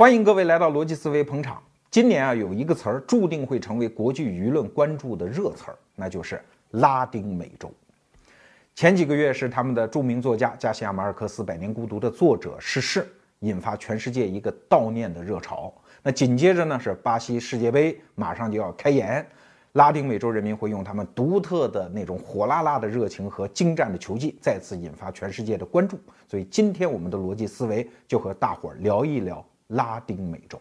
欢迎各位来到逻辑思维捧场。今年啊，有一个词儿注定会成为国际舆论关注的热词儿，那就是拉丁美洲。前几个月是他们的著名作家加西亚马尔克斯《百年孤独》的作者逝世，引发全世界一个悼念的热潮。那紧接着呢，是巴西世界杯马上就要开演，拉丁美洲人民会用他们独特的那种火辣辣的热情和精湛的球技，再次引发全世界的关注。所以今天我们的逻辑思维就和大伙儿聊一聊。拉丁美洲，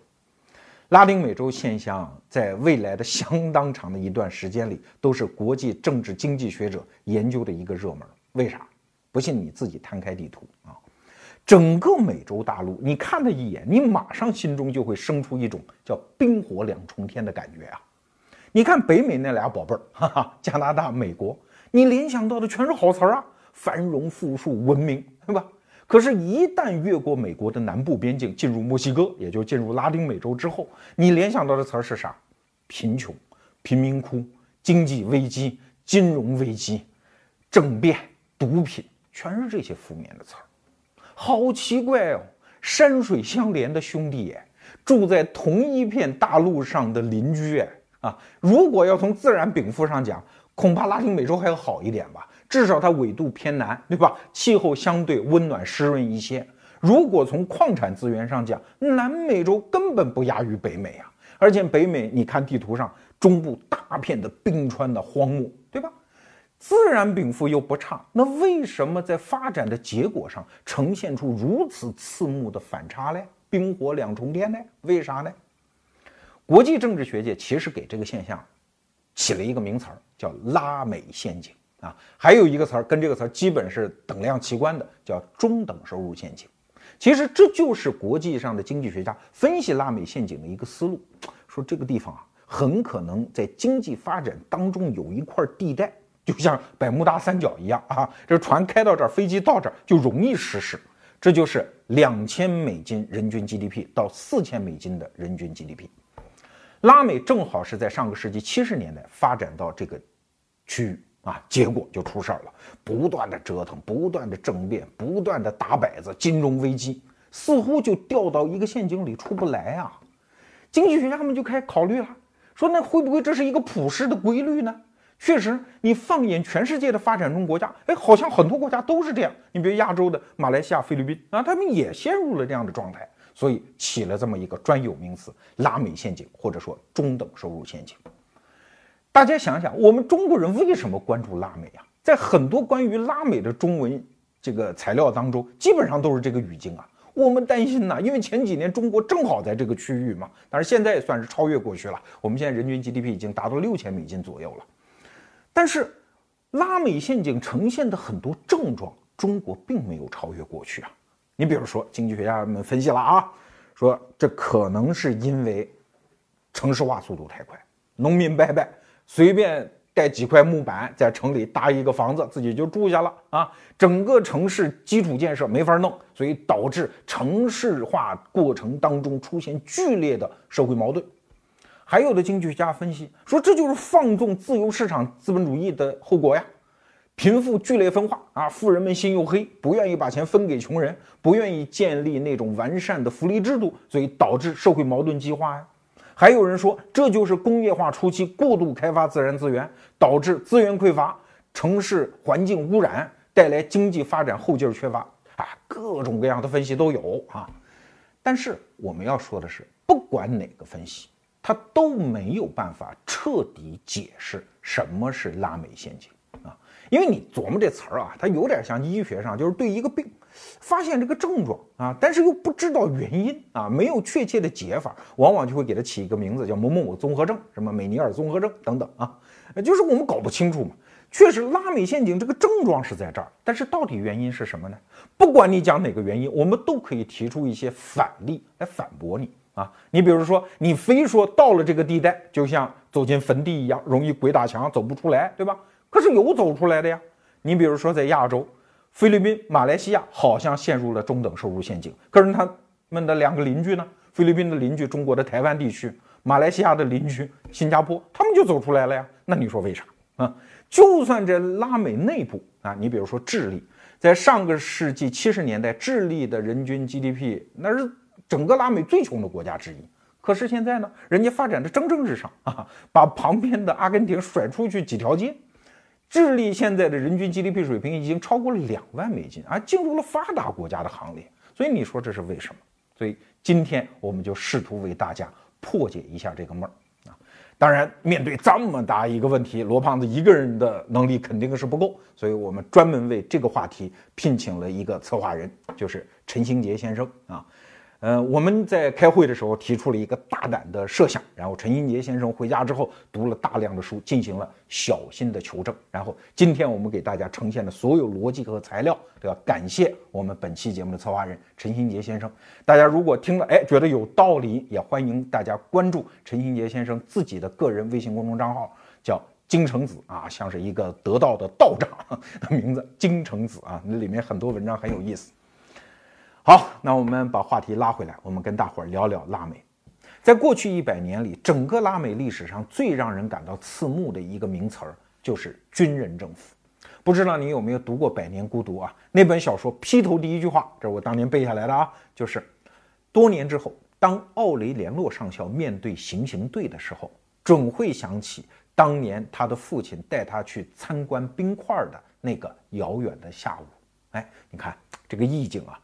拉丁美洲现象在未来的相当长的一段时间里，都是国际政治经济学者研究的一个热门。为啥？不信你自己摊开地图啊，整个美洲大陆，你看它一眼，你马上心中就会生出一种叫冰火两重天的感觉啊。你看北美那俩宝贝儿，哈哈，加拿大、美国，你联想到的全是好词儿啊，繁荣、富庶、文明，对吧？可是，一旦越过美国的南部边境，进入墨西哥，也就进入拉丁美洲之后，你联想到的词儿是啥？贫穷、贫民窟、经济危机、金融危机、政变、毒品，全是这些负面的词儿。好奇怪哦，山水相连的兄弟哎，住在同一片大陆上的邻居哎啊！如果要从自然禀赋上讲，恐怕拉丁美洲还要好一点吧。至少它纬度偏南，对吧？气候相对温暖湿润一些。如果从矿产资源上讲，南美洲根本不亚于北美啊！而且北美，你看地图上中部大片的冰川的荒漠，对吧？自然禀赋又不差，那为什么在发展的结果上呈现出如此刺目的反差呢？冰火两重天呢？为啥呢？国际政治学界其实给这个现象起了一个名词儿，叫“拉美陷阱”。啊，还有一个词儿跟这个词儿基本是等量齐观的，叫中等收入陷阱。其实这就是国际上的经济学家分析拉美陷阱的一个思路，说这个地方啊，很可能在经济发展当中有一块地带，就像百慕大三角一样啊，这船开到这儿，飞机到这儿就容易失事。这就是两千美金人均 GDP 到四千美金的人均 GDP。拉美正好是在上个世纪七十年代发展到这个区域。啊，结果就出事儿了，不断的折腾，不断的政变，不断的打摆子，金融危机似乎就掉到一个陷阱里出不来啊。经济学家们就开始考虑了，说那会不会这是一个普世的规律呢？确实，你放眼全世界的发展中国家，哎，好像很多国家都是这样。你比如亚洲的马来西亚、菲律宾啊，他们也陷入了这样的状态，所以起了这么一个专有名词——拉美陷阱，或者说中等收入陷阱。大家想想，我们中国人为什么关注拉美啊？在很多关于拉美的中文这个材料当中，基本上都是这个语境啊。我们担心呢，因为前几年中国正好在这个区域嘛，但是现在也算是超越过去了。我们现在人均 GDP 已经达到六千美金左右了。但是，拉美陷阱呈现的很多症状，中国并没有超越过去啊。你比如说，经济学家们分析了啊，说这可能是因为城市化速度太快，农民伯伯。随便带几块木板，在城里搭一个房子，自己就住下了啊！整个城市基础建设没法弄，所以导致城市化过程当中出现剧烈的社会矛盾。还有的经济学家分析说，这就是放纵自由市场资本主义的后果呀！贫富剧烈分化啊，富人们心又黑，不愿意把钱分给穷人，不愿意建立那种完善的福利制度，所以导致社会矛盾激化呀。还有人说，这就是工业化初期过度开发自然资源，导致资源匮乏、城市环境污染，带来经济发展后劲儿缺乏。啊，各种各样的分析都有啊。但是我们要说的是，不管哪个分析，它都没有办法彻底解释什么是拉美陷阱啊。因为你琢磨这词儿啊，它有点像医学上，就是对一个病。发现这个症状啊，但是又不知道原因啊，没有确切的解法，往往就会给它起一个名字，叫某某某综合症，什么美尼尔综合症等等啊，就是我们搞不清楚嘛。确实，拉美陷阱这个症状是在这儿，但是到底原因是什么呢？不管你讲哪个原因，我们都可以提出一些反例来反驳你啊。你比如说，你非说到了这个地带，就像走进坟地一样，容易鬼打墙，走不出来，对吧？可是有走出来的呀。你比如说在亚洲。菲律宾、马来西亚好像陷入了中等收入陷阱，可是他们的两个邻居呢？菲律宾的邻居中国的台湾地区，马来西亚的邻居新加坡，他们就走出来了呀。那你说为啥啊？就算这拉美内部啊，你比如说智利，在上个世纪七十年代，智利的人均 GDP 那是整个拉美最穷的国家之一。可是现在呢，人家发展的蒸蒸日上啊，把旁边的阿根廷甩出去几条街。智利现在的人均 GDP 水平已经超过了两万美金，啊，进入了发达国家的行列。所以你说这是为什么？所以今天我们就试图为大家破解一下这个闷儿啊。当然，面对这么大一个问题，罗胖子一个人的能力肯定是不够，所以我们专门为这个话题聘请了一个策划人，就是陈兴杰先生啊。呃，我们在开会的时候提出了一个大胆的设想，然后陈英杰先生回家之后读了大量的书，进行了小心的求证，然后今天我们给大家呈现的所有逻辑和材料，都要感谢我们本期节目的策划人陈新杰先生。大家如果听了，哎，觉得有道理，也欢迎大家关注陈新杰先生自己的个人微信公众账号，叫京城子啊，像是一个得道的道长的 名字，京城子啊，那里面很多文章很有意思。好，那我们把话题拉回来，我们跟大伙儿聊聊拉美。在过去一百年里，整个拉美历史上最让人感到刺目的一个名词儿就是军人政府。不知道你有没有读过《百年孤独》啊？那本小说劈头第一句话，这是我当年背下来的啊，就是多年之后，当奥雷连洛上校面对行刑队的时候，准会想起当年他的父亲带他去参观冰块的那个遥远的下午。哎，你看这个意境啊。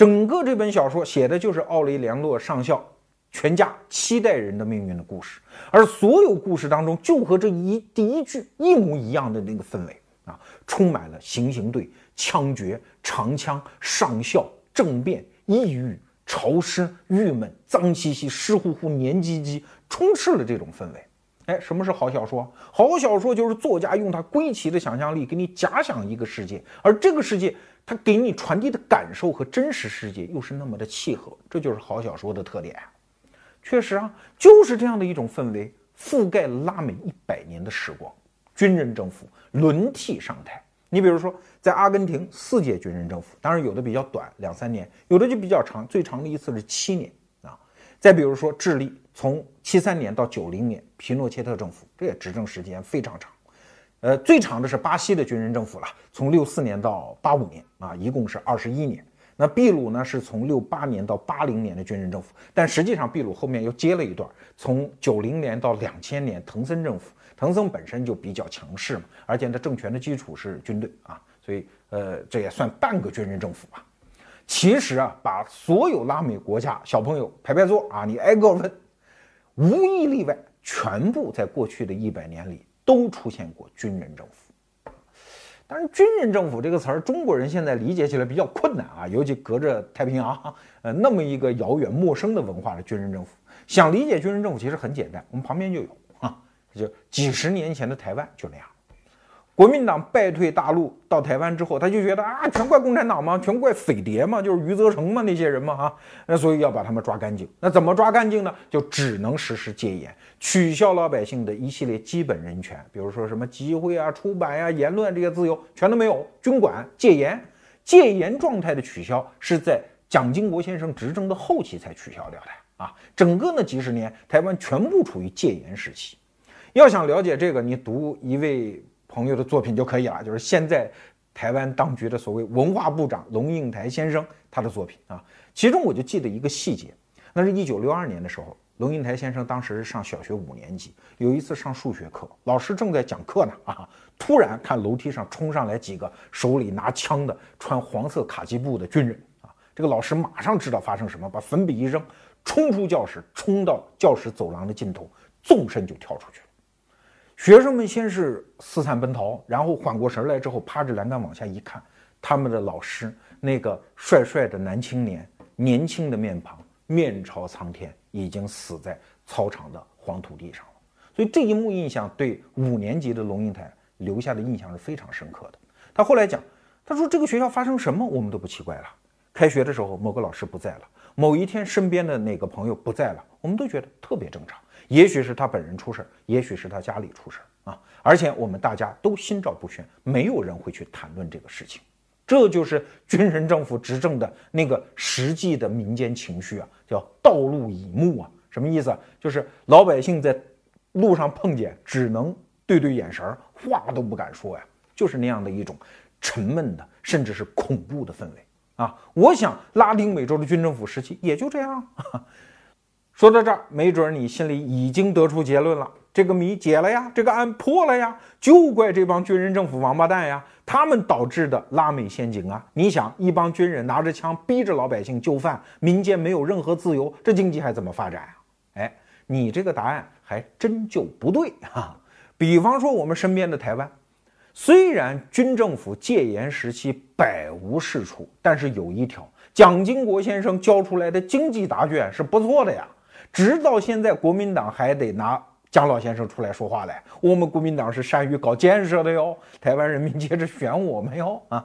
整个这本小说写的就是奥雷良诺上校全家七代人的命运的故事，而所有故事当中就和这一第一句一模一样的那个氛围啊，充满了行刑队、枪决、长枪、上校、政变、抑郁、潮湿、郁闷、脏兮兮、湿乎乎、黏唧唧，充斥了这种氛围。哎，什么是好小说？好小说就是作家用他归奇的想象力给你假想一个世界，而这个世界。他给你传递的感受和真实世界又是那么的契合，这就是好小说的特点。确实啊，就是这样的一种氛围覆盖了拉美一百年的时光，军人政府轮替上台。你比如说，在阿根廷四届军人政府，当然有的比较短，两三年；有的就比较长，最长的一次是七年啊。再比如说智利，从七三年到九零年，皮诺切特政府，这也执政时间非常长。呃，最长的是巴西的军人政府了，从六四年到八五年啊，一共是二十一年。那秘鲁呢，是从六八年到八零年的军人政府，但实际上秘鲁后面又接了一段，从九零年到两千年，藤森政府，藤森本身就比较强势嘛，而且他政权的基础是军队啊，所以呃，这也算半个军人政府吧。其实啊，把所有拉美国家小朋友排排坐啊，你挨个问，无一例外，全部在过去的一百年里。都出现过军人政府，当然，军人政府这个词儿，中国人现在理解起来比较困难啊，尤其隔着太平洋，呃，那么一个遥远陌生的文化的军人政府，想理解军人政府其实很简单，我们旁边就有啊，就几十年前的台湾就那样。国民党败退大陆到台湾之后，他就觉得啊，全怪共产党吗？全怪匪谍吗？就是余则成吗？那些人吗？哈，那所以要把他们抓干净。那怎么抓干净呢？就只能实施戒严，取消老百姓的一系列基本人权，比如说什么集会啊、出版呀、言论这些自由全都没有，军管戒严。戒严状态的取消是在蒋经国先生执政的后期才取消掉的啊。整个那几十年，台湾全部处于戒严时期。要想了解这个，你读一位。朋友的作品就可以了，就是现在台湾当局的所谓文化部长龙应台先生他的作品啊，其中我就记得一个细节，那是一九六二年的时候，龙应台先生当时是上小学五年级，有一次上数学课，老师正在讲课呢啊，突然看楼梯上冲上来几个手里拿枪的穿黄色卡其布的军人啊，这个老师马上知道发生什么，把粉笔一扔，冲出教室，冲到教室走廊的尽头，纵身就跳出去了。学生们先是四散奔逃，然后缓过神来之后，趴着栏杆往下一看，他们的老师那个帅帅的男青年，年轻的面庞，面朝苍天，已经死在操场的黄土地上了。所以这一幕印象对五年级的龙应台留下的印象是非常深刻的。他后来讲，他说这个学校发生什么我们都不奇怪了。开学的时候某个老师不在了，某一天身边的哪个朋友不在了，我们都觉得特别正常。也许是他本人出事儿，也许是他家里出事儿啊！而且我们大家都心照不宣，没有人会去谈论这个事情。这就是军人政府执政的那个实际的民间情绪啊，叫道路以目啊！什么意思啊？就是老百姓在路上碰见，只能对对眼神儿，话都不敢说呀，就是那样的一种沉闷的，甚至是恐怖的氛围啊。我想拉丁美洲的军政府时期也就这样。说到这儿，没准你心里已经得出结论了：这个谜解了呀，这个案破了呀，就怪这帮军人政府王八蛋呀，他们导致的拉美陷阱啊！你想，一帮军人拿着枪逼着老百姓就范，民间没有任何自由，这经济还怎么发展啊？哎，你这个答案还真就不对哈。比方说，我们身边的台湾，虽然军政府戒严时期百无是处，但是有一条，蒋经国先生交出来的经济答卷是不错的呀。直到现在，国民党还得拿蒋老先生出来说话来。我们国民党是善于搞建设的哟，台湾人民接着选我们哟啊！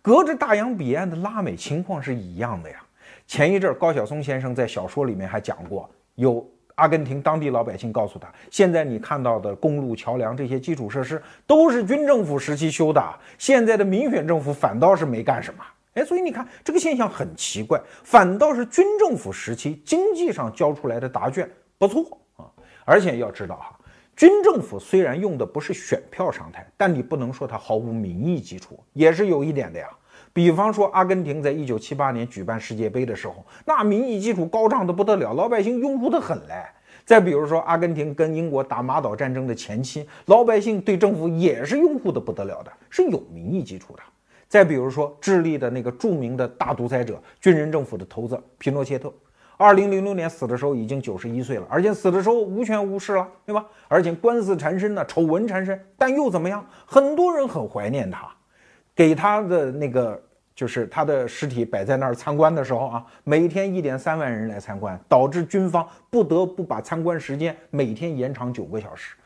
隔着大洋彼岸的拉美情况是一样的呀。前一阵高晓松先生在小说里面还讲过，有阿根廷当地老百姓告诉他，现在你看到的公路、桥梁这些基础设施都是军政府时期修的，现在的民选政府反倒是没干什么。哎，所以你看这个现象很奇怪，反倒是军政府时期经济上交出来的答卷不错啊。而且要知道哈，军政府虽然用的不是选票上台，但你不能说它毫无民意基础，也是有一点的呀。比方说，阿根廷在一九七八年举办世界杯的时候，那民意基础高涨的不得了，老百姓拥护的很嘞。再比如说，阿根廷跟英国打马岛战争的前期，老百姓对政府也是拥护的不得了的，是有民意基础的。再比如说，智利的那个著名的大独裁者、军人政府的头子皮诺切特，二零零六年死的时候已经九十一岁了，而且死的时候无权无势了，对吧？而且官司缠身呢，丑闻缠身，但又怎么样？很多人很怀念他，给他的那个就是他的尸体摆在那儿参观的时候啊，每天一点三万人来参观，导致军方不得不把参观时间每天延长九个小时。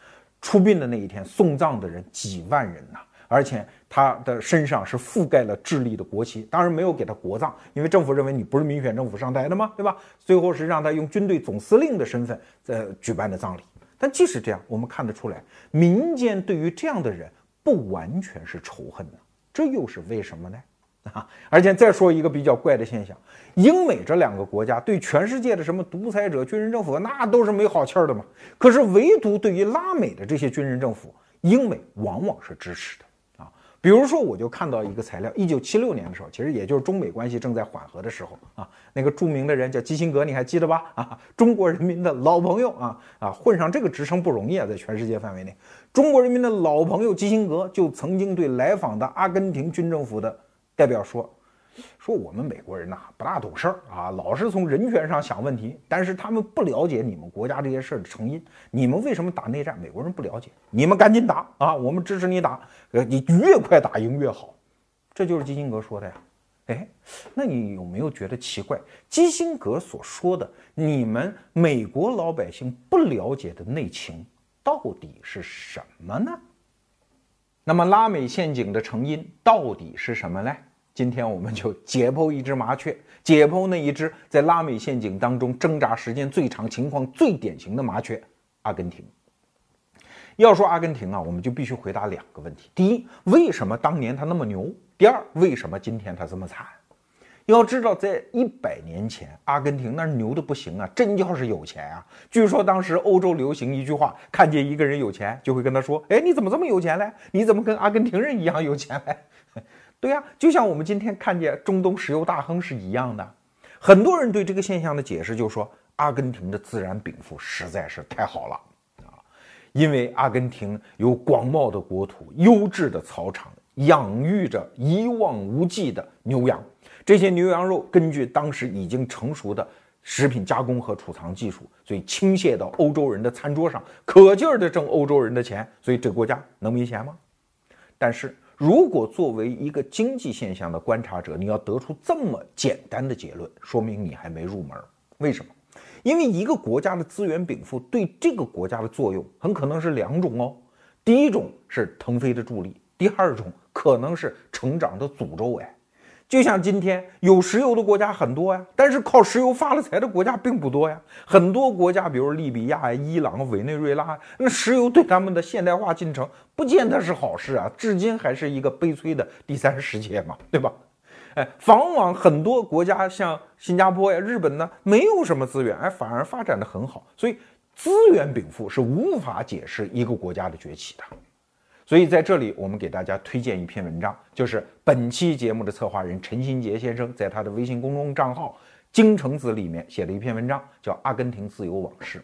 出殡的那一天，送葬的人几万人呐。而且他的身上是覆盖了智利的国旗，当然没有给他国葬，因为政府认为你不是民选政府上台的嘛，对吧？最后是让他用军队总司令的身份在举办的葬礼。但即使这样，我们看得出来，民间对于这样的人不完全是仇恨的，这又是为什么呢？啊！而且再说一个比较怪的现象，英美这两个国家对全世界的什么独裁者、军人政府那都是没好气儿的嘛，可是唯独对于拉美的这些军人政府，英美往往是支持的啊。比如说，我就看到一个材料，一九七六年的时候，其实也就是中美关系正在缓和的时候啊，那个著名的人叫基辛格，你还记得吧？啊，中国人民的老朋友啊啊，混上这个职称不容易啊，在全世界范围内，中国人民的老朋友基辛格就曾经对来访的阿根廷军政府的代表说。说我们美国人呐不大懂事儿啊，老是从人权上想问题，但是他们不了解你们国家这些事儿的成因。你们为什么打内战？美国人不了解，你们赶紧打啊！我们支持你打，呃，你越快打赢越好。这就是基辛格说的呀。哎，那你有没有觉得奇怪？基辛格所说的你们美国老百姓不了解的内情到底是什么呢？那么拉美陷阱的成因到底是什么呢？今天我们就解剖一只麻雀，解剖那一只在拉美陷阱当中挣扎时间最长、情况最典型的麻雀——阿根廷。要说阿根廷啊，我们就必须回答两个问题：第一，为什么当年他那么牛？第二，为什么今天他这么惨？要知道，在一百年前，阿根廷那牛的不行啊，真叫是有钱啊！据说当时欧洲流行一句话：看见一个人有钱，就会跟他说：“哎，你怎么这么有钱嘞？你怎么跟阿根廷人一样有钱嘞？” 对呀，就像我们今天看见中东石油大亨是一样的。很多人对这个现象的解释就是说，阿根廷的自然禀赋实在是太好了啊，因为阿根廷有广袤的国土、优质的草场，养育着一望无际的牛羊。这些牛羊肉根据当时已经成熟的食品加工和储藏技术，所以倾泻到欧洲人的餐桌上，可劲儿的挣欧洲人的钱。所以这国家能没钱吗？但是。如果作为一个经济现象的观察者，你要得出这么简单的结论，说明你还没入门。为什么？因为一个国家的资源禀赋对这个国家的作用很可能是两种哦。第一种是腾飞的助力，第二种可能是成长的诅咒。哎。就像今天有石油的国家很多呀，但是靠石油发了财的国家并不多呀。很多国家，比如利比亚、伊朗、委内瑞拉，那石油对他们的现代化进程不见得是好事啊，至今还是一个悲催的第三世界嘛，对吧？哎，往往很多国家像新加坡呀、日本呢，没有什么资源，哎，反而发展的很好。所以资源禀赋是无法解释一个国家的崛起的。所以在这里，我们给大家推荐一篇文章，就是本期节目的策划人陈新杰先生在他的微信公众账号“京城子”里面写了一篇文章，叫《阿根廷自由往事》。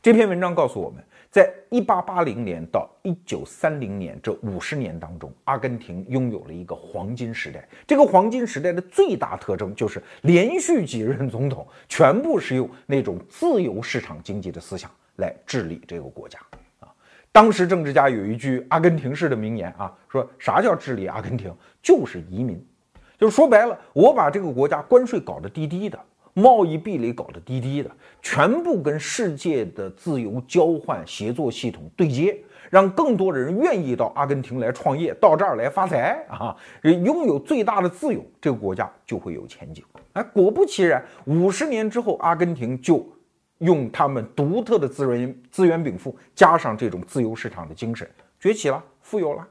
这篇文章告诉我们，在1880年到1930年这五十年当中，阿根廷拥有了一个黄金时代。这个黄金时代的最大特征就是连续几任总统全部是用那种自由市场经济的思想来治理这个国家。当时政治家有一句阿根廷式的名言啊，说啥叫治理阿根廷？就是移民，就是说白了，我把这个国家关税搞得低低的，贸易壁垒搞得低低的，全部跟世界的自由交换协作系统对接，让更多的人愿意到阿根廷来创业，到这儿来发财啊，拥有最大的自由，这个国家就会有前景。哎，果不其然，五十年之后，阿根廷就。用他们独特的资源资源禀赋，加上这种自由市场的精神，崛起了，富有了。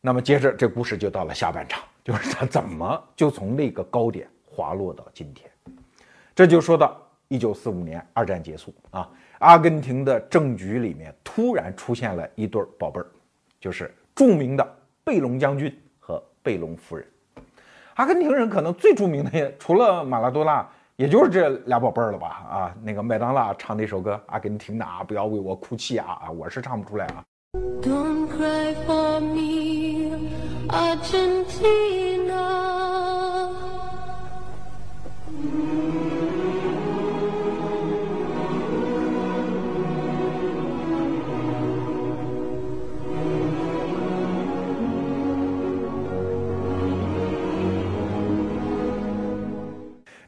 那么接着这故事就到了下半场，就是他怎么就从那个高点滑落到今天。这就说到一九四五年二战结束啊，阿根廷的政局里面突然出现了一对宝贝儿，就是著名的贝隆将军和贝隆夫人。阿根廷人可能最著名的，除了马拉多纳。也就是这俩宝贝儿了吧？啊，那个麦当娜唱那首歌《阿根廷的啊，不要为我哭泣啊》啊，我是唱不出来啊。Don't cry for me, Argentina.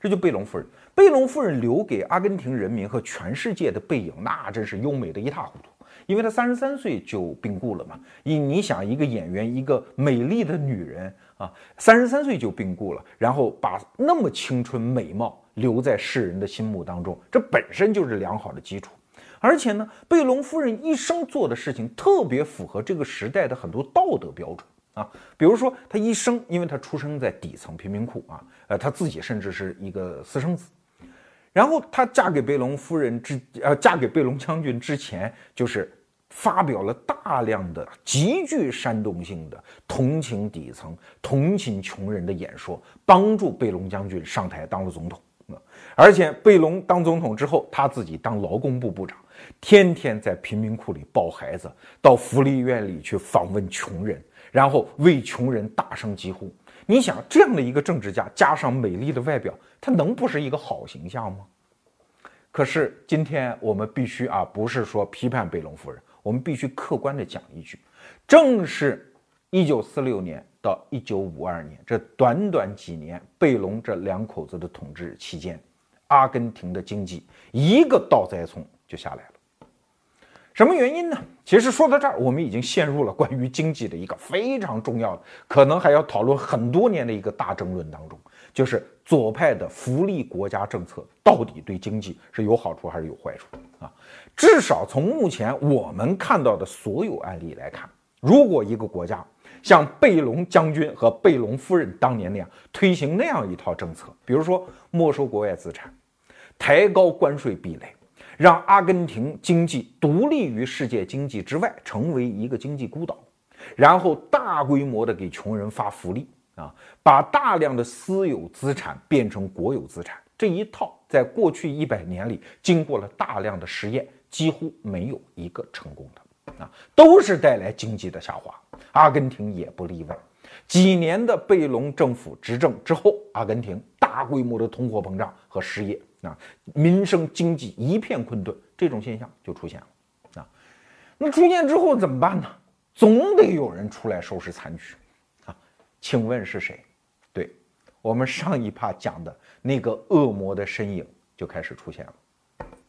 这就贝隆夫人，贝隆夫人留给阿根廷人民和全世界的背影，那真是优美的一塌糊涂。因为她三十三岁就病故了嘛。你你想，一个演员，一个美丽的女人啊，三十三岁就病故了，然后把那么青春美貌留在世人的心目当中，这本身就是良好的基础。而且呢，贝隆夫人一生做的事情特别符合这个时代的很多道德标准。啊，比如说他一生，因为他出生在底层贫民窟啊，呃，他自己甚至是一个私生子，然后他嫁给贝隆夫人之，呃，嫁给贝隆将军之前，就是发表了大量的极具煽动性的同情底层、同情穷人的演说，帮助贝隆将军上台当了总统啊，而且贝隆当总统之后，他自己当劳工部部长，天天在贫民窟里抱孩子，到福利院里去访问穷人。然后为穷人大声疾呼，你想这样的一个政治家，加上美丽的外表，他能不是一个好形象吗？可是今天我们必须啊，不是说批判贝隆夫人，我们必须客观的讲一句，正是一九四六年到一九五二年这短短几年，贝隆这两口子的统治期间，阿根廷的经济一个倒栽葱就下来了。什么原因呢？其实说到这儿，我们已经陷入了关于经济的一个非常重要的，可能还要讨论很多年的一个大争论当中，就是左派的福利国家政策到底对经济是有好处还是有坏处啊？至少从目前我们看到的所有案例来看，如果一个国家像贝隆将军和贝隆夫人当年那样推行那样一套政策，比如说没收国外资产，抬高关税壁垒。让阿根廷经济独立于世界经济之外，成为一个经济孤岛，然后大规模的给穷人发福利啊，把大量的私有资产变成国有资产，这一套在过去一百年里经过了大量的实验，几乎没有一个成功的啊，都是带来经济的下滑，阿根廷也不例外。几年的贝隆政府执政之后，阿根廷大规模的通货膨胀和失业。啊，民生经济一片困顿，这种现象就出现了啊。那出现之后怎么办呢？总得有人出来收拾残局啊。请问是谁？对我们上一趴讲的那个恶魔的身影就开始出现了，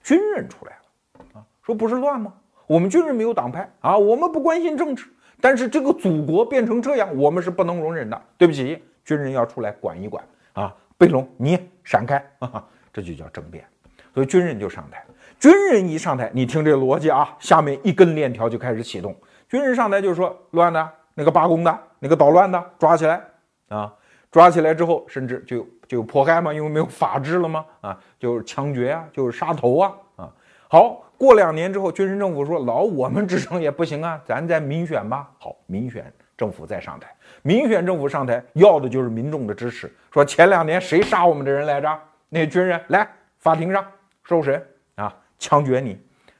军人出来了啊，说不是乱吗？我们军人没有党派啊，我们不关心政治，但是这个祖国变成这样，我们是不能容忍的。对不起，军人要出来管一管啊。贝隆，你闪开啊！这就叫政变，所以军人就上台。军人一上台，你听这逻辑啊，下面一根链条就开始启动。军人上台就是说，乱的那个罢工的、那个捣乱的抓起来啊，抓起来之后，甚至就就迫害嘛，因为没有法治了嘛啊，就是枪决啊，就是杀头啊啊。好，过两年之后，军人政府说：“老我们执政也不行啊，咱再民选吧。”好，民选政府再上台。民选政府上台要的就是民众的支持。说前两年谁杀我们的人来着？那军人来法庭上受审啊，枪决你，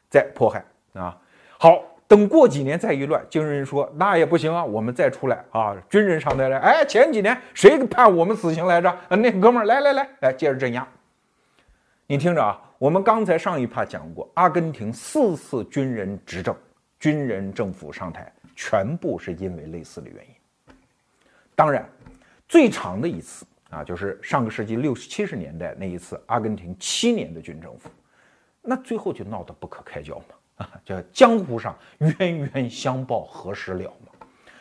再迫害啊。好，等过几年再一乱，军人说那也不行啊，我们再出来啊。军人上台来，哎，前几年谁判我们死刑来着？那哥们儿来来来，来接着镇压。你听着啊。我们刚才上一趴讲过，阿根廷四次军人执政，军人政府上台，全部是因为类似的原因。当然，最长的一次啊，就是上个世纪六七十年代那一次，阿根廷七年的军政府，那最后就闹得不可开交嘛，啊，叫江湖上冤冤相报何时了嘛。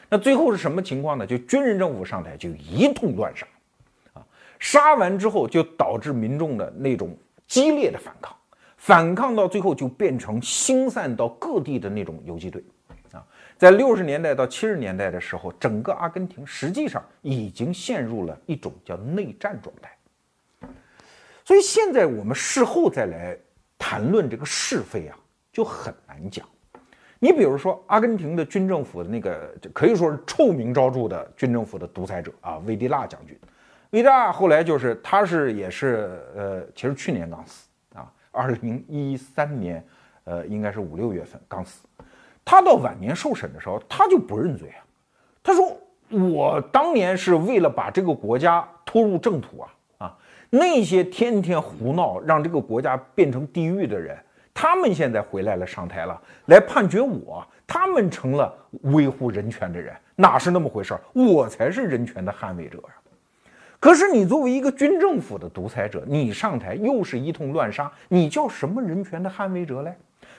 那最后是什么情况呢？就军人政府上台就一通乱杀，啊，杀完之后就导致民众的那种。激烈的反抗，反抗到最后就变成星散到各地的那种游击队，在六十年代到七十年代的时候，整个阿根廷实际上已经陷入了一种叫内战状态。所以现在我们事后再来谈论这个是非啊，就很难讲。你比如说，阿根廷的军政府的那个可以说是臭名昭著的军政府的独裁者啊，维迪拉将军。维达后来就是，他是也是，呃，其实去年刚死啊，二零一三年，呃，应该是五六月份刚死。他到晚年受审的时候，他就不认罪啊。他说：“我当年是为了把这个国家拖入正途啊啊！那些天天胡闹，让这个国家变成地狱的人，他们现在回来了，上台了，来判决我，他们成了维护人权的人，哪是那么回事儿？我才是人权的捍卫者呀！”可是你作为一个军政府的独裁者，你上台又是一通乱杀，你叫什么人权的捍卫者嘞？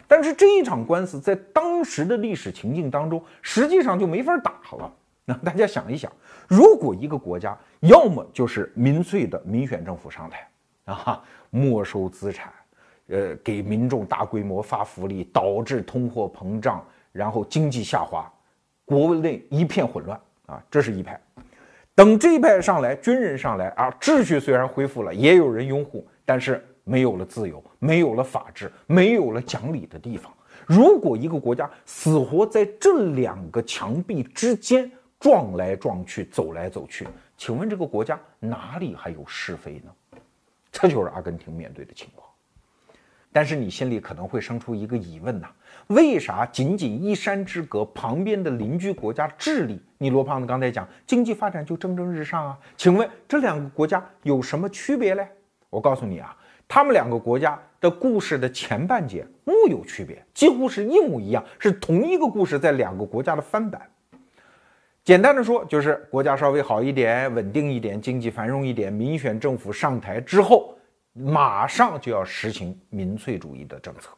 但是这一场官司在当时的历史情境当中，实际上就没法打了。那大家想一想，如果一个国家要么就是民粹的民选政府上台啊，没收资产，呃，给民众大规模发福利，导致通货膨胀，然后经济下滑，国内一片混乱啊，这是一派。等这一派上来，军人上来啊，秩序虽然恢复了，也有人拥护，但是没有了自由，没有了法治，没有了讲理的地方。如果一个国家死活在这两个墙壁之间撞来撞去，走来走去，请问这个国家哪里还有是非呢？这就是阿根廷面对的情况。但是你心里可能会生出一个疑问呐。为啥仅仅一山之隔，旁边的邻居国家智利，你罗胖子刚才讲经济发展就蒸蒸日上啊？请问这两个国家有什么区别嘞？我告诉你啊，他们两个国家的故事的前半截木有区别，几乎是一模一样，是同一个故事在两个国家的翻版。简单的说，就是国家稍微好一点，稳定一点，经济繁荣一点，民选政府上台之后，马上就要实行民粹主义的政策。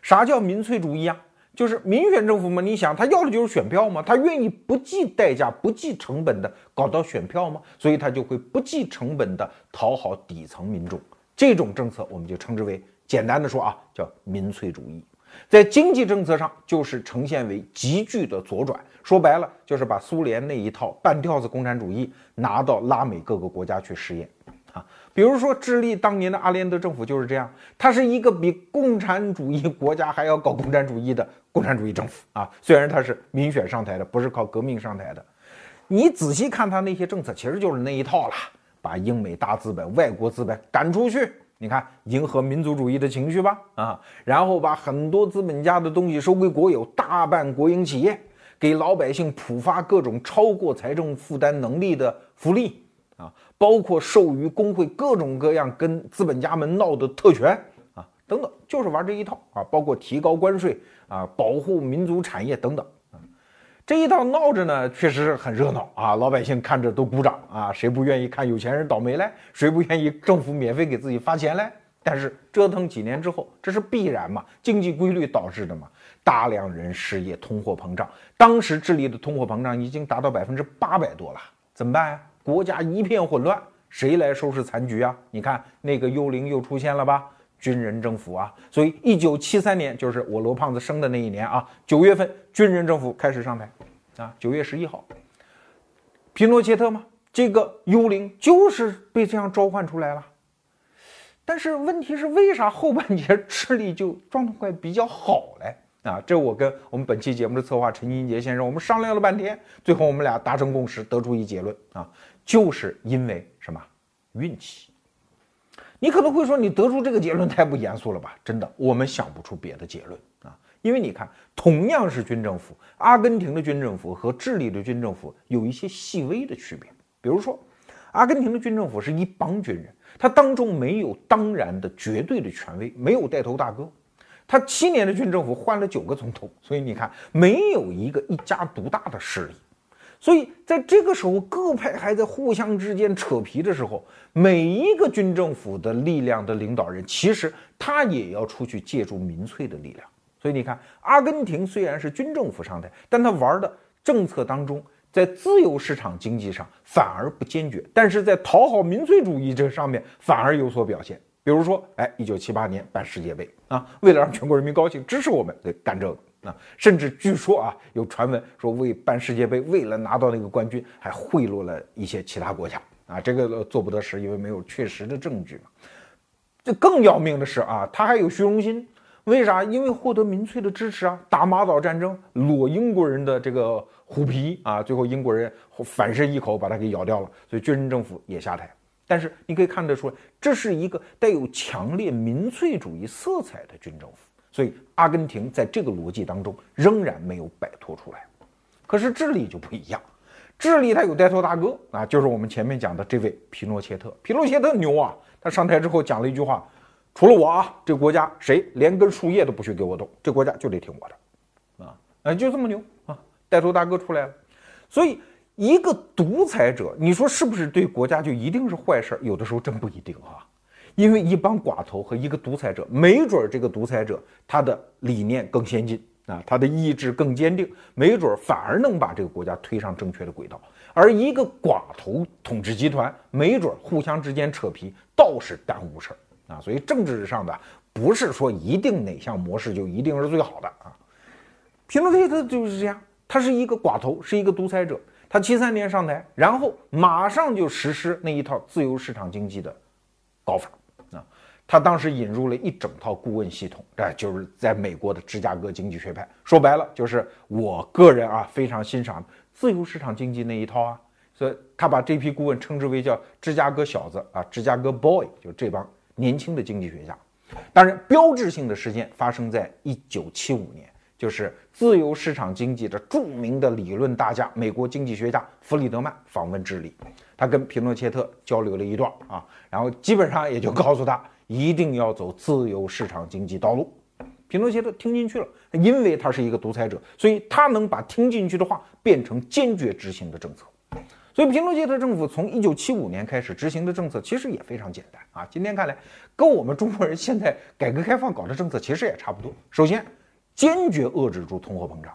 啥叫民粹主义啊？就是民选政府嘛。你想，他要的就是选票嘛，他愿意不计代价、不计成本的搞到选票吗？所以他就会不计成本的讨好底层民众。这种政策我们就称之为，简单的说啊，叫民粹主义。在经济政策上，就是呈现为急剧的左转。说白了，就是把苏联那一套半吊子共产主义拿到拉美各个国家去试验啊。比如说，智利当年的阿连德政府就是这样，它是一个比共产主义国家还要搞共产主义的共产主义政府啊。虽然它是民选上台的，不是靠革命上台的。你仔细看它那些政策，其实就是那一套了，把英美大资本、外国资本赶出去，你看迎合民族主义的情绪吧啊。然后把很多资本家的东西收归国有，大办国营企业，给老百姓普发各种超过财政负担能力的福利。啊，包括授予工会各种各样跟资本家们闹的特权啊，等等，就是玩这一套啊。包括提高关税啊，保护民族产业等等，这一套闹着呢，确实很热闹啊。老百姓看着都鼓掌啊，谁不愿意看有钱人倒霉嘞？谁不愿意政府免费给自己发钱嘞？但是折腾几年之后，这是必然嘛？经济规律导致的嘛？大量人失业，通货膨胀。当时智利的通货膨胀已经达到百分之八百多了，怎么办呀？国家一片混乱，谁来收拾残局啊？你看那个幽灵又出现了吧？军人政府啊！所以一九七三年就是我罗胖子生的那一年啊，九月份军人政府开始上台，啊，九月十一号，皮诺切特吗？这个幽灵就是被这样召唤出来了。但是问题是，为啥后半截智力就状态比较好嘞？啊，这我跟我们本期节目的策划陈金杰先生，我们商量了半天，最后我们俩达成共识，得出一结论啊，就是因为什么运气。你可能会说，你得出这个结论太不严肃了吧？真的，我们想不出别的结论啊，因为你看，同样是军政府，阿根廷的军政府和智利的军政府有一些细微的区别，比如说，阿根廷的军政府是一帮军人，他当中没有当然的绝对的权威，没有带头大哥。他七年的军政府换了九个总统，所以你看，没有一个一家独大的势力。所以在这个时候，各派还在互相之间扯皮的时候，每一个军政府的力量的领导人，其实他也要出去借助民粹的力量。所以你看，阿根廷虽然是军政府上台，但他玩的政策当中，在自由市场经济上反而不坚决，但是在讨好民粹主义这上面反而有所表现。比如说，哎，一九七八年办世界杯啊，为了让全国人民高兴，支持我们，对，干这个啊，甚至据说啊，有传闻说为办世界杯，为了拿到那个冠军，还贿赂了一些其他国家啊，这个做不得实，因为没有确实的证据嘛。这更要命的是啊，他还有虚荣心，为啥？因为获得民粹的支持啊，打马岛战争，裸英国人的这个虎皮啊，最后英国人反身一口把他给咬掉了，所以军人政府也下台。但是你可以看得出来，这是一个带有强烈民粹主义色彩的军政府，所以阿根廷在这个逻辑当中仍然没有摆脱出来。可是智利就不一样，智利他有带头大哥啊，就是我们前面讲的这位皮诺切特。皮诺切特牛啊，他上台之后讲了一句话：除了我啊，这国家谁连根树叶都不许给我动，这国家就得听我的啊，哎，就这么牛啊，带头大哥出来了，所以。一个独裁者，你说是不是对国家就一定是坏事？有的时候真不一定啊，因为一帮寡头和一个独裁者，没准这个独裁者他的理念更先进啊，他的意志更坚定，没准反而能把这个国家推上正确的轨道。而一个寡头统治集团，没准互相之间扯皮倒是耽误事儿啊。所以政治上的不是说一定哪项模式就一定是最好的啊。皮诺切特就是这样，他是一个寡头，是一个独裁者。他七三年上台，然后马上就实施那一套自由市场经济的搞法啊。他当时引入了一整套顾问系统，哎，就是在美国的芝加哥经济学派。说白了，就是我个人啊非常欣赏自由市场经济那一套啊。所以他把这批顾问称之为叫芝加哥小子啊，芝加哥 boy，就这帮年轻的经济学家。当然，标志性的事件发生在一九七五年。就是自由市场经济的著名的理论大家，美国经济学家弗里德曼访问智利，他跟皮诺切特交流了一段啊，然后基本上也就告诉他一定要走自由市场经济道路。皮诺切特听进去了，因为他是一个独裁者，所以他能把听进去的话变成坚决执行的政策。所以皮诺切特政府从一九七五年开始执行的政策其实也非常简单啊，今天看来跟我们中国人现在改革开放搞的政策其实也差不多。首先。坚决遏制住通货膨胀，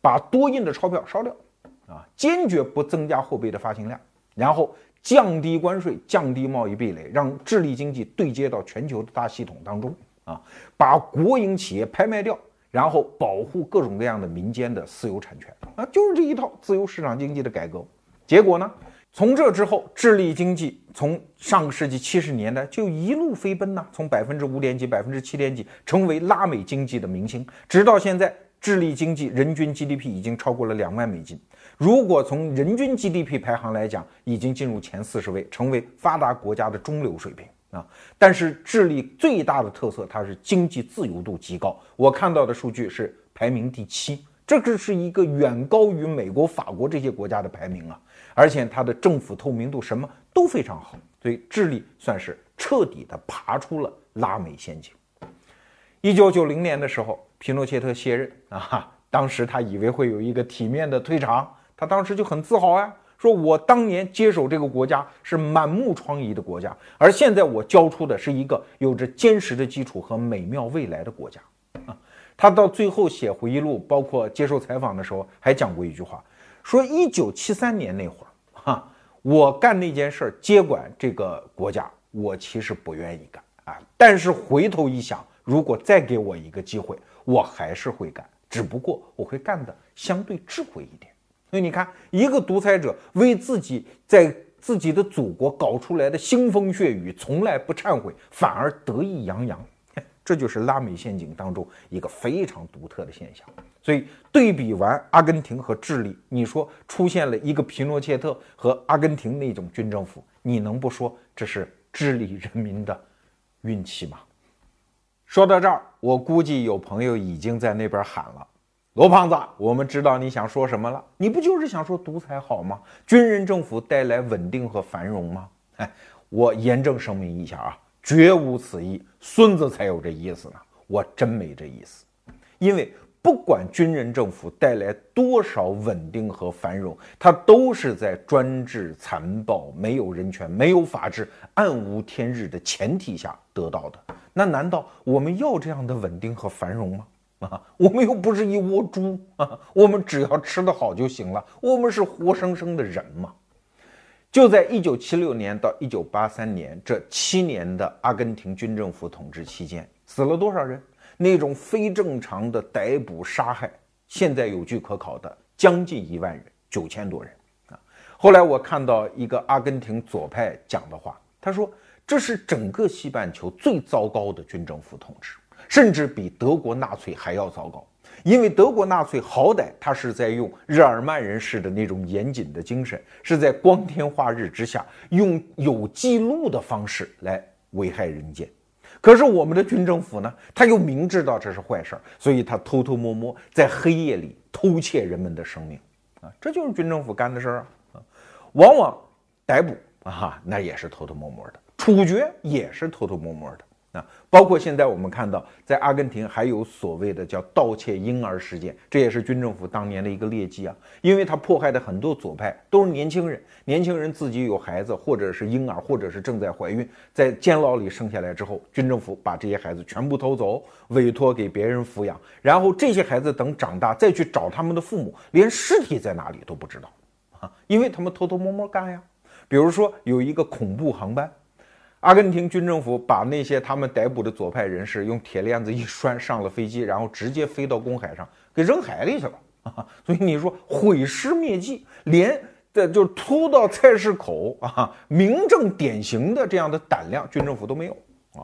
把多印的钞票烧掉，啊，坚决不增加货币的发行量，然后降低关税，降低贸易壁垒，让智利经济对接到全球的大系统当中，啊，把国营企业拍卖掉，然后保护各种各样的民间的私有产权，啊，就是这一套自由市场经济的改革。结果呢？从这之后，智利经济从上个世纪七十年代就一路飞奔呐，从百分之五点几、百分之七点几，成为拉美经济的明星。直到现在，智利经济人均 GDP 已经超过了两万美金。如果从人均 GDP 排行来讲，已经进入前四十位，成为发达国家的中流水平啊。但是，智利最大的特色，它是经济自由度极高。我看到的数据是排名第七，这只是一个远高于美国、法国这些国家的排名啊。而且它的政府透明度什么都非常好，所以智利算是彻底的爬出了拉美陷阱。一九九零年的时候，皮诺切特卸任啊，当时他以为会有一个体面的退场，他当时就很自豪呀，说我当年接手这个国家是满目疮痍的国家，而现在我交出的是一个有着坚实的基础和美妙未来的国家啊。他到最后写回忆录，包括接受采访的时候，还讲过一句话。说一九七三年那会儿，哈，我干那件事儿，接管这个国家，我其实不愿意干啊。但是回头一想，如果再给我一个机会，我还是会干，只不过我会干的相对智慧一点。所以你看，一个独裁者为自己在自己的祖国搞出来的腥风血雨，从来不忏悔，反而得意洋洋。这就是拉美陷阱当中一个非常独特的现象。所以对比完阿根廷和智利，你说出现了一个皮诺切特和阿根廷那种军政府，你能不说这是智利人民的运气吗？说到这儿，我估计有朋友已经在那边喊了：“罗胖子，我们知道你想说什么了，你不就是想说独裁好吗？军人政府带来稳定和繁荣吗？”哎，我严正声明一下啊，绝无此意，孙子才有这意思呢，我真没这意思，因为。不管军人政府带来多少稳定和繁荣，它都是在专制、残暴、没有人权、没有法治、暗无天日的前提下得到的。那难道我们要这样的稳定和繁荣吗？啊，我们又不是一窝猪啊，我们只要吃得好就行了。我们是活生生的人嘛。就在一九七六年到一九八三年这七年的阿根廷军政府统治期间，死了多少人？那种非正常的逮捕杀害，现在有据可考的将近一万人，九千多人啊。后来我看到一个阿根廷左派讲的话，他说这是整个西半球最糟糕的军政府统治，甚至比德国纳粹还要糟糕。因为德国纳粹好歹他是在用日耳曼人式的那种严谨的精神，是在光天化日之下用有记录的方式来危害人间。可是我们的军政府呢，他又明知道这是坏事儿，所以他偷偷摸摸在黑夜里偷窃人们的生命，啊，这就是军政府干的事儿啊，往往逮捕啊，那也是偷偷摸摸的，处决也是偷偷摸摸的。啊，包括现在我们看到，在阿根廷还有所谓的叫盗窃婴儿事件，这也是军政府当年的一个劣迹啊。因为他迫害的很多左派都是年轻人，年轻人自己有孩子，或者是婴儿，或者是正在怀孕，在监牢里生下来之后，军政府把这些孩子全部偷走，委托给别人抚养，然后这些孩子等长大再去找他们的父母，连尸体在哪里都不知道啊，因为他们偷偷摸摸干呀。比如说有一个恐怖航班。阿根廷军政府把那些他们逮捕的左派人士用铁链子一拴上了飞机，然后直接飞到公海上给扔海里去了啊！所以你说毁尸灭迹，连的就突到菜市口啊，名正典型的这样的胆量，军政府都没有啊！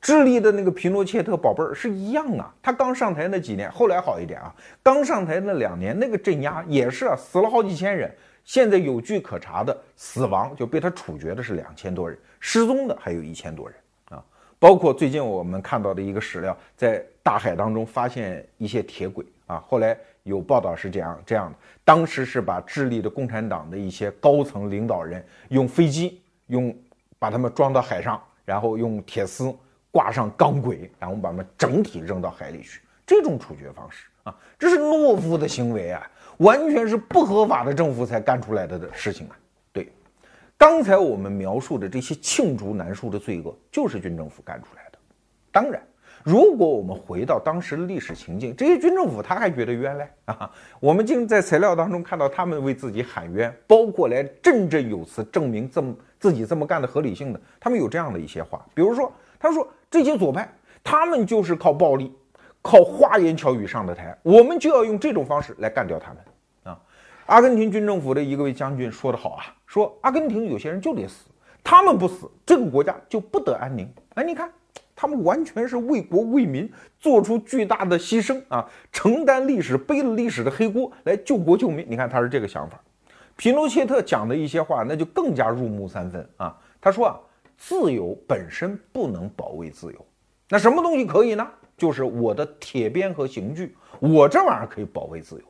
智利的那个皮诺切特宝贝儿是一样啊，他刚上台那几年，后来好一点啊，刚上台那两年那个镇压也是啊，死了好几千人。现在有据可查的死亡就被他处决的是两千多人，失踪的还有一千多人啊！包括最近我们看到的一个史料，在大海当中发现一些铁轨啊，后来有报道是这样这样的：当时是把智利的共产党的一些高层领导人用飞机用把他们装到海上，然后用铁丝挂上钢轨，然后把他们整体扔到海里去。这种处决方式啊，这是懦夫的行为啊！完全是不合法的政府才干出来的的事情啊！刚才我们描述的这些罄竹难书的罪恶，就是军政府干出来的。当然，如果我们回到当时的历史情境，这些军政府他还觉得冤嘞啊！我们竟在材料当中看到他们为自己喊冤，包括来振振有词证明这么自己这么干的合理性的，他们有这样的一些话，比如说，他说这些左派，他们就是靠暴力。靠花言巧语上的台，我们就要用这种方式来干掉他们啊！阿根廷军政府的一个位将军说得好啊，说阿根廷有些人就得死，他们不死，这个国家就不得安宁。哎，你看，他们完全是为国为民做出巨大的牺牲啊，承担历史，背了历史的黑锅来救国救民。你看他是这个想法。皮诺切特讲的一些话，那就更加入木三分啊。他说啊，自由本身不能保卫自由，那什么东西可以呢？就是我的铁鞭和刑具，我这玩意儿可以保卫自由，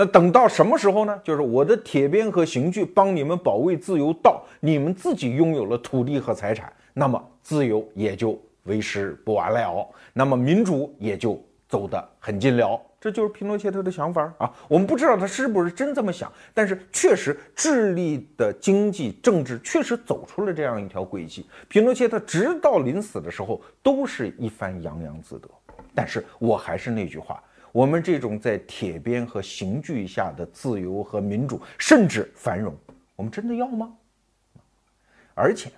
那等到什么时候呢？就是我的铁鞭和刑具帮你们保卫自由，到你们自己拥有了土地和财产，那么自由也就为时不晚了，那么民主也就走得很近了。这就是皮诺切特的想法啊！我们不知道他是不是真这么想，但是确实，智利的经济政治确实走出了这样一条轨迹。皮诺切特直到临死的时候都是一番洋洋自得。但是我还是那句话，我们这种在铁鞭和刑具下的自由和民主，甚至繁荣，我们真的要吗？而且，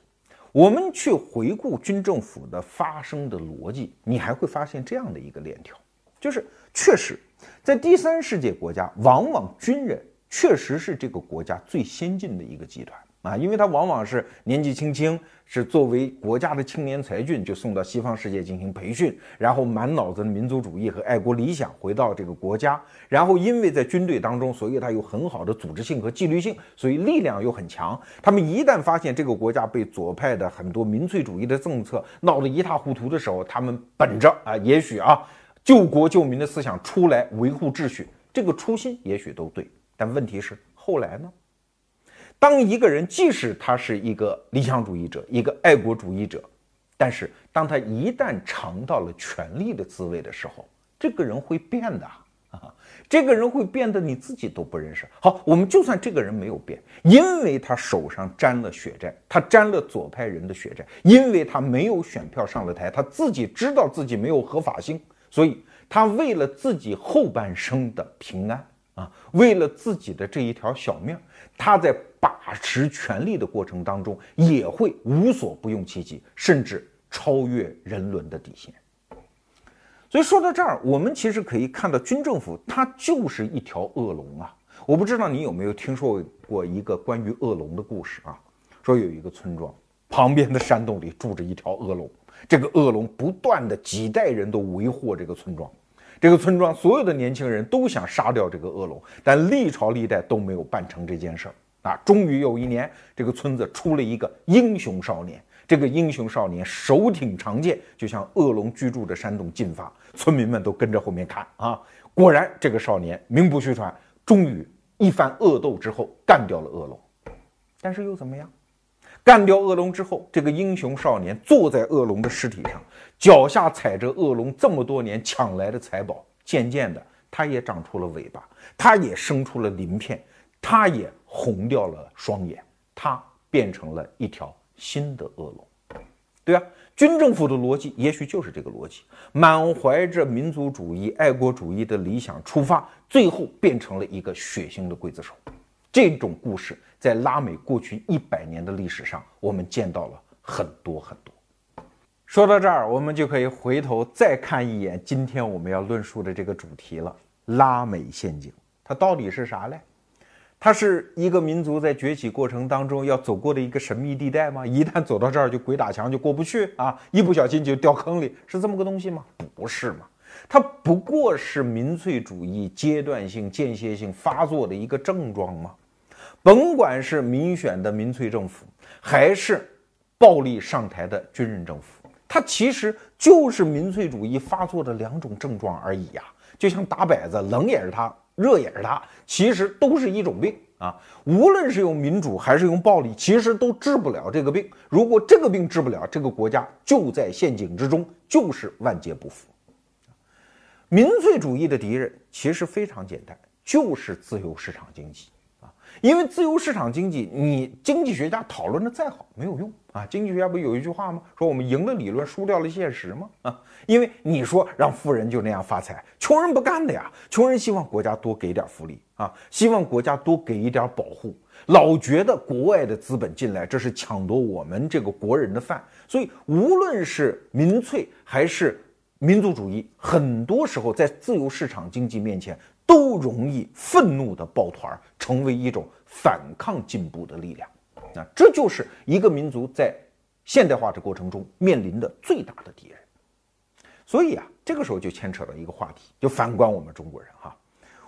我们去回顾军政府的发生的逻辑，你还会发现这样的一个链条，就是。确实，在第三世界国家，往往军人确实是这个国家最先进的一个集团啊，因为他往往是年纪轻轻，是作为国家的青年才俊就送到西方世界进行培训，然后满脑子的民族主义和爱国理想回到这个国家，然后因为在军队当中，所以他有很好的组织性和纪律性，所以力量又很强。他们一旦发现这个国家被左派的很多民粹主义的政策闹得一塌糊涂的时候，他们本着啊，也许啊救国救民的思想出来维护秩序，这个初心也许都对。但问题是后来呢？当一个人即使他是一个理想主义者、一个爱国主义者，但是当他一旦尝到了权力的滋味的时候，这个人会变的啊！这个人会变得你自己都不认识。好，我们就算这个人没有变，因为他手上沾了血债，他沾了左派人的血债，因为他没有选票上了台，他自己知道自己没有合法性，所以他为了自己后半生的平安。啊，为了自己的这一条小命，他在把持权力的过程当中，也会无所不用其极，甚至超越人伦的底线。所以说到这儿，我们其实可以看到，军政府它就是一条恶龙啊！我不知道你有没有听说过一个关于恶龙的故事啊？说有一个村庄旁边的山洞里住着一条恶龙，这个恶龙不断的几代人都为祸这个村庄。这个村庄所有的年轻人都想杀掉这个恶龙，但历朝历代都没有办成这件事儿啊！终于有一年，这个村子出了一个英雄少年。这个英雄少年手挺长剑，就向恶龙居住的山洞进发。村民们都跟着后面看啊！果然，这个少年名不虚传，终于一番恶斗之后干掉了恶龙。但是又怎么样？干掉恶龙之后，这个英雄少年坐在恶龙的尸体上。脚下踩着恶龙这么多年抢来的财宝，渐渐的，他也长出了尾巴，他也生出了鳞片，他也红掉了双眼，他变成了一条新的恶龙。对啊，军政府的逻辑也许就是这个逻辑，满怀着民族主义、爱国主义的理想出发，最后变成了一个血腥的刽子手。这种故事在拉美过去一百年的历史上，我们见到了很多很多。说到这儿，我们就可以回头再看一眼今天我们要论述的这个主题了——拉美陷阱。它到底是啥嘞？它是一个民族在崛起过程当中要走过的一个神秘地带吗？一旦走到这儿就鬼打墙，就过不去啊！一不小心就掉坑里，是这么个东西吗？不是嘛？它不过是民粹主义阶段性、间歇性发作的一个症状吗？甭管是民选的民粹政府，还是暴力上台的军人政府。它其实就是民粹主义发作的两种症状而已呀，就像打摆子，冷也是它，热也是它，其实都是一种病啊。无论是用民主还是用暴力，其实都治不了这个病。如果这个病治不了，这个国家就在陷阱之中，就是万劫不复。民粹主义的敌人其实非常简单，就是自由市场经济。因为自由市场经济，你经济学家讨论的再好没有用啊！经济学家不有一句话吗？说我们赢了理论，输掉了现实吗？啊！因为你说让富人就那样发财，穷人不干的呀。穷人希望国家多给点福利啊，希望国家多给一点保护，老觉得国外的资本进来，这是抢夺我们这个国人的饭。所以，无论是民粹还是民族主义，很多时候在自由市场经济面前。都容易愤怒的抱团，成为一种反抗进步的力量。那这就是一个民族在现代化的过程中面临的最大的敌人。所以啊，这个时候就牵扯到一个话题，就反观我们中国人哈。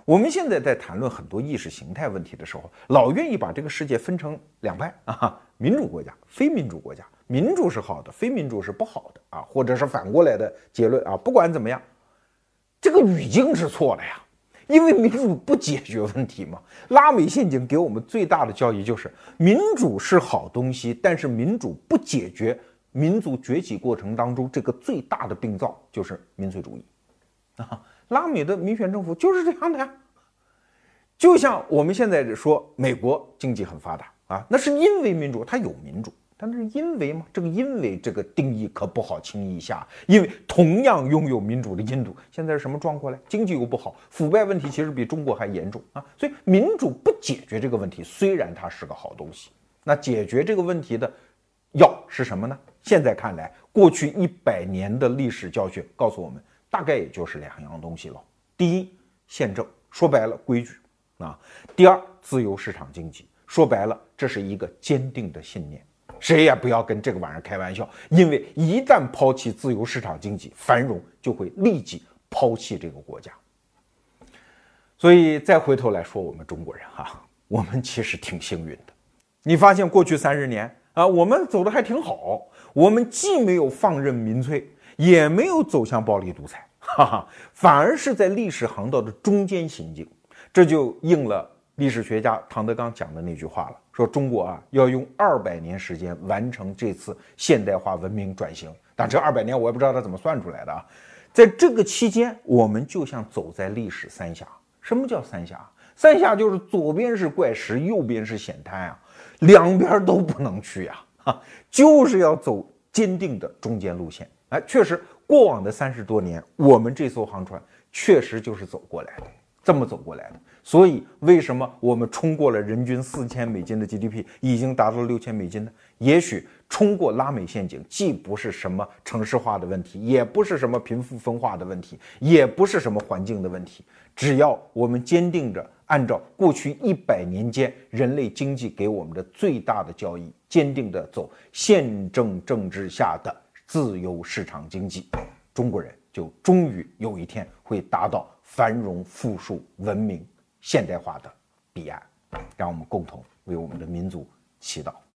我们现在在谈论很多意识形态问题的时候，老愿意把这个世界分成两派啊：民主国家、非民主国家。民主是好的，非民主是不好的啊，或者是反过来的结论啊。不管怎么样，这个语境是错的呀。因为民主不解决问题嘛，拉美陷阱给我们最大的教育就是，民主是好东西，但是民主不解决民族崛起过程当中这个最大的病灶，就是民粹主义。啊，拉美的民选政府就是这样的呀，就像我们现在说美国经济很发达啊，那是因为民主，它有民主。但是因为嘛，这个因为这个定义可不好轻易下，因为同样拥有民主的印度现在是什么状况呢？经济又不好，腐败问题其实比中国还严重啊！所以民主不解决这个问题，虽然它是个好东西，那解决这个问题的药是什么呢？现在看来，过去一百年的历史教训告诉我们，大概也就是两样东西了。第一，宪政，说白了规矩啊。第二，自由市场经济，说白了，这是一个坚定的信念，谁也不要跟这个玩意儿开玩笑，因为一旦抛弃自由市场经济，繁荣就会立即抛弃这个国家。所以再回头来说，我们中国人哈，我们其实挺幸运的。你发现过去三十年啊，我们走的还挺好，我们既没有放任民粹，也没有走向暴力独裁。哈哈，反而是在历史航道的中间行进，这就应了历史学家唐德刚讲的那句话了：说中国啊要用二百年时间完成这次现代化文明转型。但这二百年我也不知道他怎么算出来的啊。在这个期间，我们就像走在历史三峡。什么叫三峡？三峡就是左边是怪石，右边是险滩啊，两边都不能去呀，哈，就是要走坚定的中间路线。哎，确实。过往的三十多年，我们这艘航船确实就是走过来的，这么走过来的。所以，为什么我们冲过了人均四千美金的 GDP，已经达到了六千美金呢？也许冲过拉美陷阱，既不是什么城市化的问题，也不是什么贫富分化的问题，也不是什么环境的问题。只要我们坚定着按照过去一百年间人类经济给我们的最大的教义，坚定的走宪政政治下的。自由市场经济，中国人就终于有一天会达到繁荣、富庶、文明、现代化的彼岸。让我们共同为我们的民族祈祷。